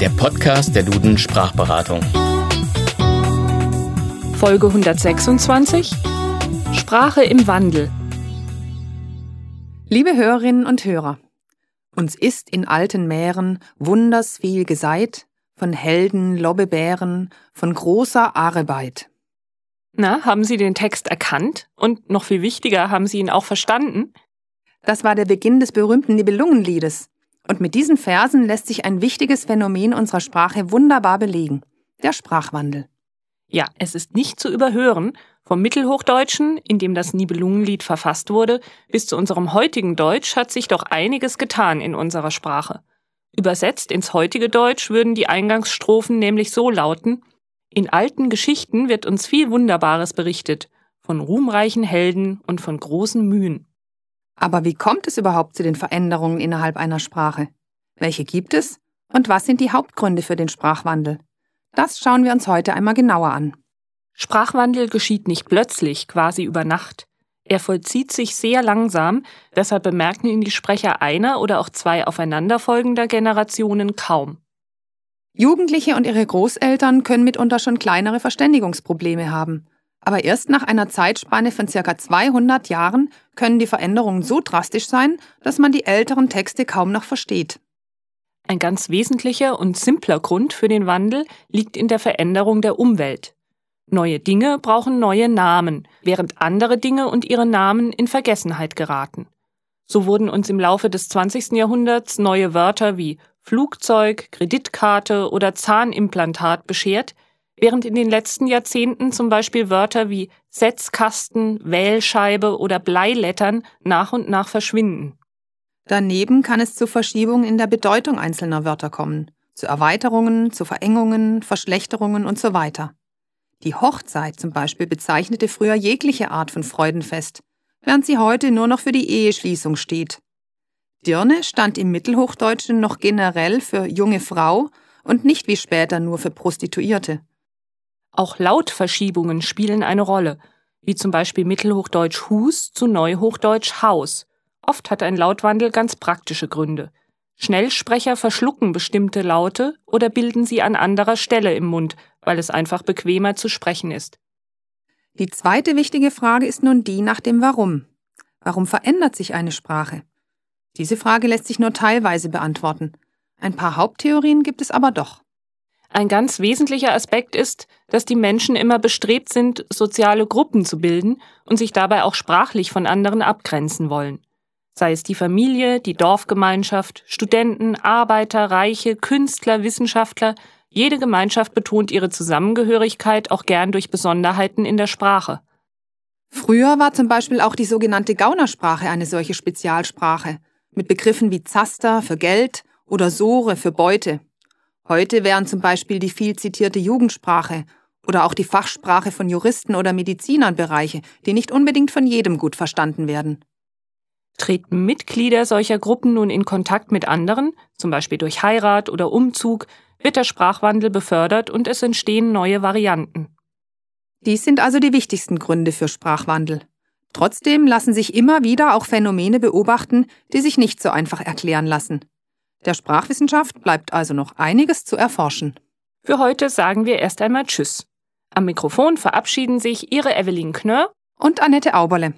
Der Podcast der Duden Sprachberatung. Folge 126 Sprache im Wandel. Liebe Hörerinnen und Hörer, uns ist in alten Mähren wunders viel geseit, von Helden, Lobbebären, von großer Arbeit. Na, haben Sie den Text erkannt? Und noch viel wichtiger, haben Sie ihn auch verstanden? Das war der Beginn des berühmten Nibelungenliedes. Und mit diesen Versen lässt sich ein wichtiges Phänomen unserer Sprache wunderbar belegen. Der Sprachwandel. Ja, es ist nicht zu überhören, vom Mittelhochdeutschen, in dem das Nibelungenlied verfasst wurde, bis zu unserem heutigen Deutsch hat sich doch einiges getan in unserer Sprache. Übersetzt ins heutige Deutsch würden die Eingangsstrophen nämlich so lauten In alten Geschichten wird uns viel Wunderbares berichtet, von ruhmreichen Helden und von großen Mühen. Aber wie kommt es überhaupt zu den Veränderungen innerhalb einer Sprache? Welche gibt es? Und was sind die Hauptgründe für den Sprachwandel? Das schauen wir uns heute einmal genauer an. Sprachwandel geschieht nicht plötzlich, quasi über Nacht. Er vollzieht sich sehr langsam, deshalb bemerken ihn die Sprecher einer oder auch zwei aufeinanderfolgender Generationen kaum. Jugendliche und ihre Großeltern können mitunter schon kleinere Verständigungsprobleme haben. Aber erst nach einer Zeitspanne von circa 200 Jahren können die Veränderungen so drastisch sein, dass man die älteren Texte kaum noch versteht. Ein ganz wesentlicher und simpler Grund für den Wandel liegt in der Veränderung der Umwelt. Neue Dinge brauchen neue Namen, während andere Dinge und ihre Namen in Vergessenheit geraten. So wurden uns im Laufe des 20. Jahrhunderts neue Wörter wie Flugzeug, Kreditkarte oder Zahnimplantat beschert, während in den letzten Jahrzehnten zum Beispiel Wörter wie Setzkasten, Wählscheibe oder Bleilettern nach und nach verschwinden. Daneben kann es zu Verschiebungen in der Bedeutung einzelner Wörter kommen, zu Erweiterungen, zu Verengungen, Verschlechterungen und so weiter. Die Hochzeit zum Beispiel bezeichnete früher jegliche Art von Freudenfest, während sie heute nur noch für die Eheschließung steht. Dirne stand im Mittelhochdeutschen noch generell für junge Frau und nicht wie später nur für Prostituierte. Auch Lautverschiebungen spielen eine Rolle, wie zum Beispiel Mittelhochdeutsch Hus zu Neuhochdeutsch Haus. Oft hat ein Lautwandel ganz praktische Gründe. Schnellsprecher verschlucken bestimmte Laute oder bilden sie an anderer Stelle im Mund, weil es einfach bequemer zu sprechen ist. Die zweite wichtige Frage ist nun die nach dem Warum. Warum verändert sich eine Sprache? Diese Frage lässt sich nur teilweise beantworten. Ein paar Haupttheorien gibt es aber doch. Ein ganz wesentlicher Aspekt ist, dass die Menschen immer bestrebt sind, soziale Gruppen zu bilden und sich dabei auch sprachlich von anderen abgrenzen wollen sei es die Familie, die Dorfgemeinschaft, Studenten, Arbeiter, Reiche, Künstler, Wissenschaftler, jede Gemeinschaft betont ihre Zusammengehörigkeit auch gern durch Besonderheiten in der Sprache. Früher war zum Beispiel auch die sogenannte Gaunersprache eine solche Spezialsprache, mit Begriffen wie Zaster für Geld oder Sore für Beute. Heute wären zum Beispiel die viel zitierte Jugendsprache oder auch die Fachsprache von Juristen oder Medizinern Bereiche, die nicht unbedingt von jedem gut verstanden werden. Treten Mitglieder solcher Gruppen nun in Kontakt mit anderen, zum Beispiel durch Heirat oder Umzug, wird der Sprachwandel befördert und es entstehen neue Varianten. Dies sind also die wichtigsten Gründe für Sprachwandel. Trotzdem lassen sich immer wieder auch Phänomene beobachten, die sich nicht so einfach erklären lassen. Der Sprachwissenschaft bleibt also noch einiges zu erforschen. Für heute sagen wir erst einmal Tschüss. Am Mikrofon verabschieden sich Ihre Evelyn Knörr und Annette Auberle.